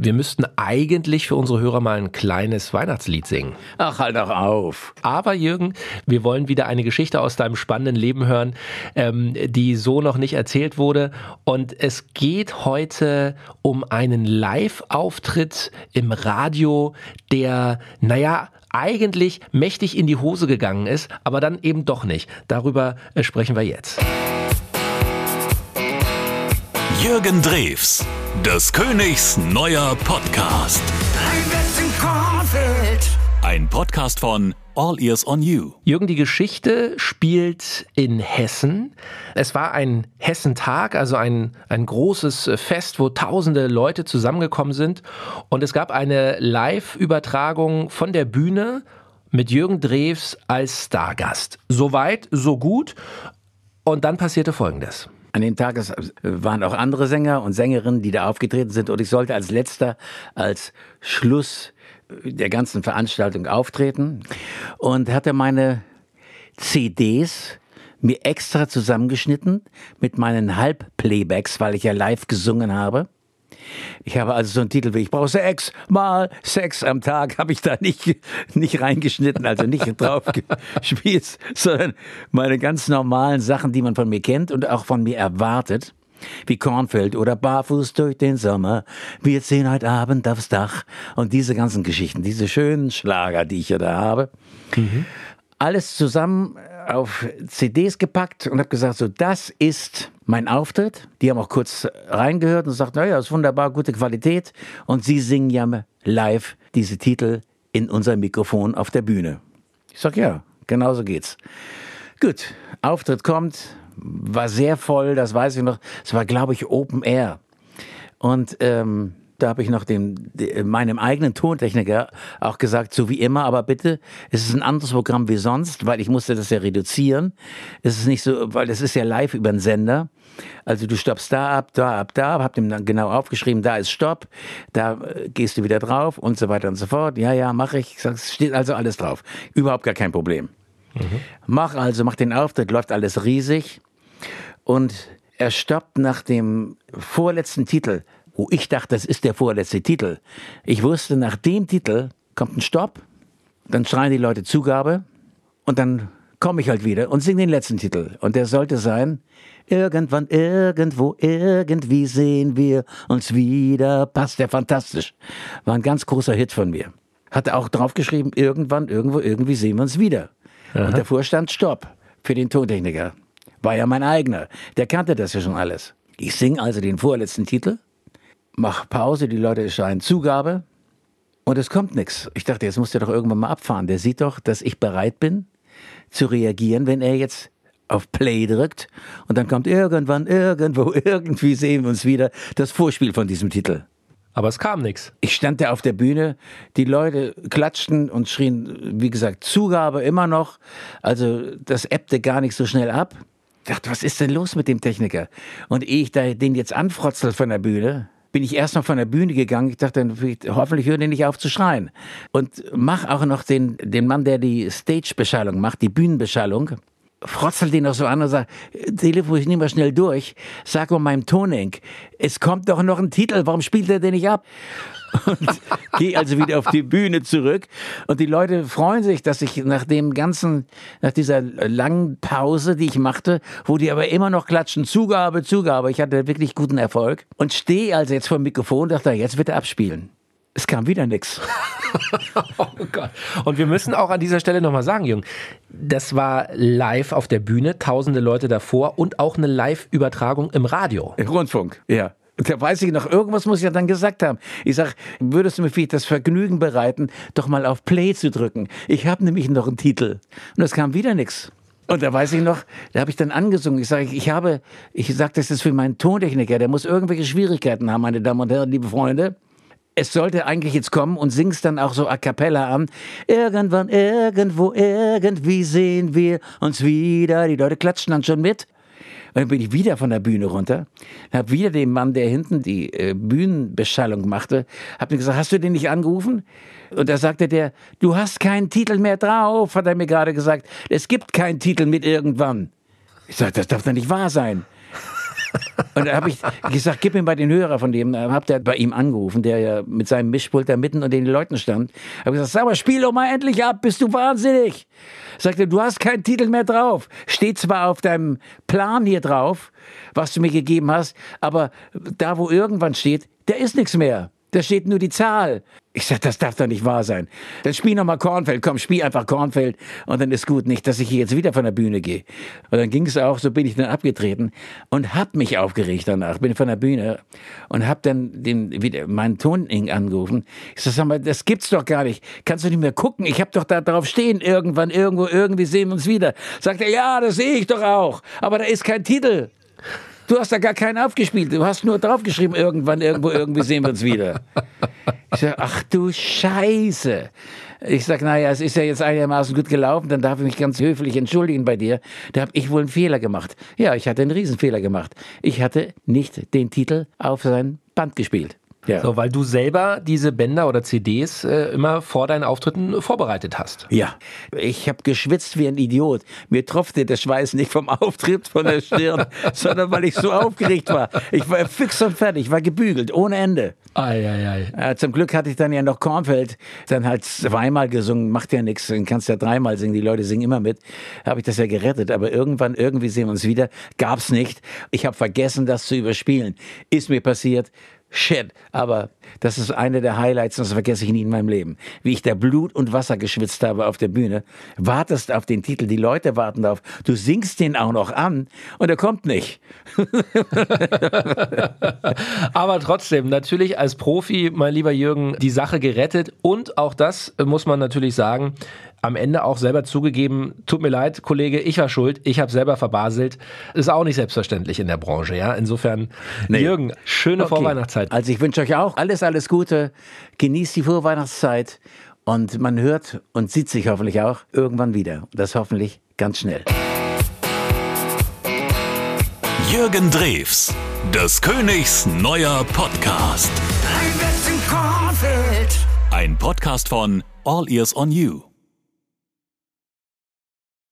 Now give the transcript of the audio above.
wir müssten eigentlich für unsere Hörer mal ein kleines Weihnachtslied singen. Ach, halt doch auf. Aber Jürgen, wir wollen wieder eine Geschichte aus deinem spannenden Leben hören, ähm, die so noch nicht erzählt wurde. Und es geht heute um einen Live-Auftritt im Radio, der, naja, eigentlich mächtig in die Hose gegangen ist, aber dann eben doch nicht. Darüber äh, sprechen wir jetzt. Jürgen Drews, des Königs neuer Podcast. Ein Podcast von All Ears on You. Jürgen, die Geschichte spielt in Hessen. Es war ein Hessentag, also ein, ein großes Fest, wo tausende Leute zusammengekommen sind. Und es gab eine Live-Übertragung von der Bühne mit Jürgen Drews als Stargast. Soweit, so gut. Und dann passierte Folgendes. An dem Tag waren auch andere Sänger und Sängerinnen, die da aufgetreten sind. Und ich sollte als letzter, als Schluss der ganzen Veranstaltung auftreten. Und hatte meine CDs mir extra zusammengeschnitten mit meinen Halbplaybacks, weil ich ja live gesungen habe. Ich habe also so einen Titel wie ich brauche Sex mal Sex am Tag habe ich da nicht nicht reingeschnitten, also nicht drauf gespielt, sondern meine ganz normalen Sachen, die man von mir kennt und auch von mir erwartet. Wie Kornfeld oder Barfuß durch den Sommer. Wir ziehen heute Abend aufs Dach. Und diese ganzen Geschichten, diese schönen Schlager, die ich ja da habe. Mhm. Alles zusammen auf CDs gepackt und habe gesagt, so das ist mein Auftritt. Die haben auch kurz reingehört und sagt, naja, ist wunderbar, gute Qualität. Und sie singen ja live diese Titel in unser Mikrofon auf der Bühne. Ich sag ja, genau so geht's. Gut, Auftritt kommt, war sehr voll, das weiß ich noch. Es war, glaube ich, Open Air. Und ähm, da habe ich noch dem, meinem eigenen Tontechniker auch gesagt, so wie immer, aber bitte, es ist ein anderes Programm wie sonst, weil ich musste das ja reduzieren. Es ist nicht so, weil es ist ja live über den Sender. Also du stoppst da ab, da ab, da, hab dem dann genau aufgeschrieben, da ist Stopp, da äh, gehst du wieder drauf und so weiter und so fort. Ja, ja, mache ich. Es steht also alles drauf. Überhaupt gar kein Problem. Mhm. Mach also, mach den Auftritt, läuft alles riesig. Und er stoppt nach dem vorletzten Titel wo ich dachte, das ist der vorletzte Titel. Ich wusste, nach dem Titel kommt ein Stopp, dann schreien die Leute Zugabe und dann komme ich halt wieder und singe den letzten Titel. Und der sollte sein, irgendwann, irgendwo, irgendwie sehen wir uns wieder. Passt der fantastisch. War ein ganz großer Hit von mir. Hatte auch draufgeschrieben, irgendwann, irgendwo, irgendwie sehen wir uns wieder. Aha. Und davor stand Stopp für den Tontechniker. War ja mein eigener. Der kannte das ja schon alles. Ich singe also den vorletzten Titel mach Pause, die Leute schreien Zugabe und es kommt nichts. Ich dachte, jetzt muss der doch irgendwann mal abfahren. Der sieht doch, dass ich bereit bin zu reagieren, wenn er jetzt auf Play drückt und dann kommt irgendwann, irgendwo, irgendwie sehen wir uns wieder das Vorspiel von diesem Titel. Aber es kam nichts. Ich stand da auf der Bühne, die Leute klatschten und schrien, wie gesagt, Zugabe immer noch. Also das ebbte gar nicht so schnell ab. Ich dachte, was ist denn los mit dem Techniker? Und ehe ich da den jetzt anfrotzel von der Bühne, bin ich erst noch von der Bühne gegangen. Ich dachte, hoffentlich hört er nicht auf zu schreien. Und mach auch noch den, den Mann, der die Stage-Beschallung macht, die Bühnenbeschallung, frotzelt ihn noch so an und sagt, Telefon, ich nehme mal schnell durch. Sag mal meinem Toning, es kommt doch noch ein Titel, warum spielt er den nicht ab? und gehe also wieder auf die Bühne zurück. Und die Leute freuen sich, dass ich nach dem ganzen, nach dieser langen Pause, die ich machte, wo die aber immer noch klatschen, Zugabe, Zugabe. Ich hatte wirklich guten Erfolg und stehe also jetzt vor dem Mikrofon und dachte, jetzt wird er abspielen. Es kam wieder nichts. oh Gott. Und wir müssen auch an dieser Stelle nochmal sagen, Jung, das war live auf der Bühne, tausende Leute davor und auch eine Live-Übertragung im Radio. Im Rundfunk, ja. Da weiß ich noch, irgendwas muss ich ja dann gesagt haben. Ich sag, würdest du mir vielleicht das Vergnügen bereiten, doch mal auf Play zu drücken? Ich habe nämlich noch einen Titel. Und es kam wieder nichts. Und da weiß ich noch, da habe ich dann angesungen. Ich sage, ich habe, ich sage das ist für meinen Tontechniker, der muss irgendwelche Schwierigkeiten haben, meine Damen und Herren, liebe Freunde. Es sollte eigentlich jetzt kommen und singst dann auch so a cappella an. Irgendwann, irgendwo, irgendwie sehen wir uns wieder. Die Leute klatschen dann schon mit. Und dann bin ich wieder von der Bühne runter, habe wieder den Mann, der hinten die äh, Bühnenbeschallung machte, habe mir gesagt, hast du den nicht angerufen? Und da sagte der, du hast keinen Titel mehr drauf, hat er mir gerade gesagt. Es gibt keinen Titel mit irgendwann. Ich sage, das darf doch nicht wahr sein. Und da habe ich gesagt, gib mir mal den Hörer von dem. Hab der bei ihm angerufen, der ja mit seinem Mischpult da mitten unter den Leuten stand. Habe gesagt, sag mal, spiel doch mal endlich ab, bist du wahnsinnig? Sagte, du hast keinen Titel mehr drauf. Steht zwar auf deinem Plan hier drauf, was du mir gegeben hast, aber da, wo irgendwann steht, der ist nichts mehr. Da steht nur die Zahl. Ich sag, das darf doch nicht wahr sein. Dann spiel noch mal Kornfeld. Komm, spiel einfach Kornfeld und dann ist gut. Nicht, dass ich hier jetzt wieder von der Bühne gehe. Und dann ging es auch, so bin ich dann abgetreten und hab mich aufgeregt danach. Bin von der Bühne und hab dann den, wieder meinen Toning angerufen. Ich sag, sag mal, das gibt's doch gar nicht. Kannst du nicht mehr gucken? Ich hab doch da drauf stehen. Irgendwann, irgendwo, irgendwie sehen wir uns wieder. Sagt er, ja, das sehe ich doch auch. Aber da ist kein Titel. Du hast da gar keinen aufgespielt. Du hast nur draufgeschrieben, irgendwann, irgendwo, irgendwie sehen wir uns wieder. Ich sage, ach du Scheiße. Ich sage, naja, es ist ja jetzt einigermaßen gut gelaufen, dann darf ich mich ganz höflich entschuldigen bei dir. Da habe ich wohl einen Fehler gemacht. Ja, ich hatte einen Riesenfehler gemacht. Ich hatte nicht den Titel auf sein Band gespielt. Ja. So, weil du selber diese Bänder oder CDs äh, immer vor deinen Auftritten vorbereitet hast. Ja. Ich habe geschwitzt wie ein Idiot. Mir tropfte der Schweiß nicht vom Auftritt von der Stirn, sondern weil ich so aufgeregt war. Ich war fix und fertig, war gebügelt, ohne Ende. Ei, ei, ei. Äh, zum Glück hatte ich dann ja noch Kornfeld, dann halt zweimal gesungen, macht ja nichts, dann kannst ja dreimal singen, die Leute singen immer mit. Habe ich das ja gerettet, aber irgendwann, irgendwie sehen wir uns wieder, gab's nicht. Ich habe vergessen, das zu überspielen. Ist mir passiert, Shit. Aber das ist eine der Highlights und das vergesse ich nie in meinem Leben. Wie ich da Blut und Wasser geschwitzt habe auf der Bühne. Wartest auf den Titel, die Leute warten darauf. Du singst den auch noch an und er kommt nicht. Aber trotzdem, natürlich als Profi, mein lieber Jürgen, die Sache gerettet und auch das muss man natürlich sagen, am Ende auch selber zugegeben, tut mir leid, Kollege, ich war schuld, ich habe selber verbaselt. Ist auch nicht selbstverständlich in der Branche, ja. Insofern, nee. Jürgen, schöne okay. Vorweihnachtszeit. Also ich wünsche euch auch alles, alles Gute. Genießt die Vorweihnachtszeit und man hört und sieht sich hoffentlich auch irgendwann wieder. Das hoffentlich ganz schnell. Jürgen Drews, des Königs neuer Podcast. Ein Podcast von All Ears on You.